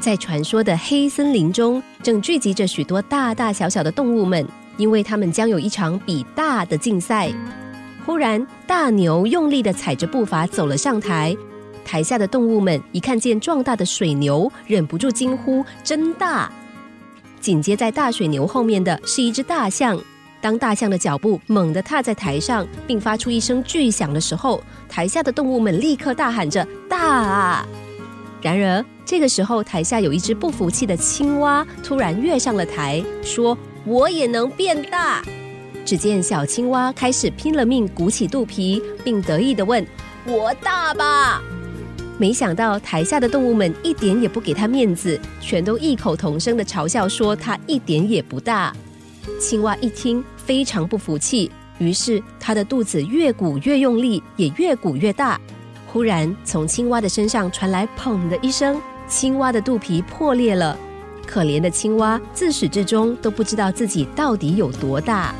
在传说的黑森林中，正聚集着许多大大小小的动物们，因为他们将有一场比大的竞赛。忽然，大牛用力的踩着步伐走了上台，台下的动物们一看见壮大的水牛，忍不住惊呼：“真大！”紧接在大水牛后面的是一只大象。当大象的脚步猛地踏在台上，并发出一声巨响的时候，台下的动物们立刻大喊着：“大啊！”然而，这个时候台下有一只不服气的青蛙突然跃上了台，说：“我也能变大。”只见小青蛙开始拼了命鼓起肚皮，并得意地问：“我大吧？”没想到台下的动物们一点也不给他面子，全都异口同声地嘲笑说：“他一点也不大。”青蛙一听，非常不服气，于是它的肚子越鼓越用力，也越鼓越大。忽然，从青蛙的身上传来“砰”的一声，青蛙的肚皮破裂了。可怜的青蛙自始至终都不知道自己到底有多大。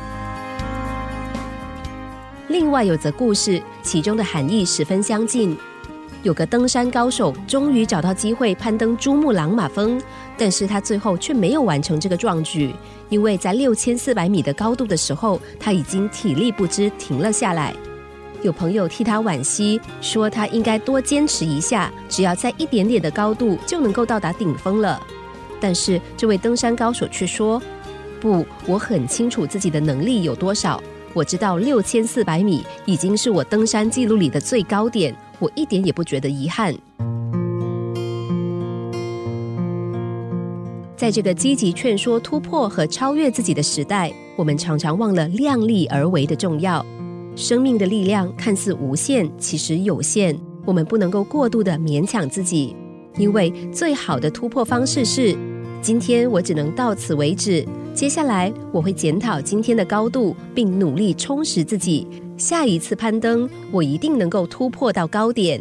另外有则故事，其中的含义十分相近。有个登山高手终于找到机会攀登珠穆朗玛峰，但是他最后却没有完成这个壮举，因为在六千四百米的高度的时候，他已经体力不支停了下来。有朋友替他惋惜，说他应该多坚持一下，只要在一点点的高度就能够到达顶峰了。但是这位登山高手却说：“不，我很清楚自己的能力有多少，我知道六千四百米已经是我登山记录里的最高点。”我一点也不觉得遗憾。在这个积极劝说突破和超越自己的时代，我们常常忘了量力而为的重要。生命的力量看似无限，其实有限。我们不能够过度的勉强自己，因为最好的突破方式是：今天我只能到此为止。接下来我会检讨今天的高度，并努力充实自己。下一次攀登，我一定能够突破到高点。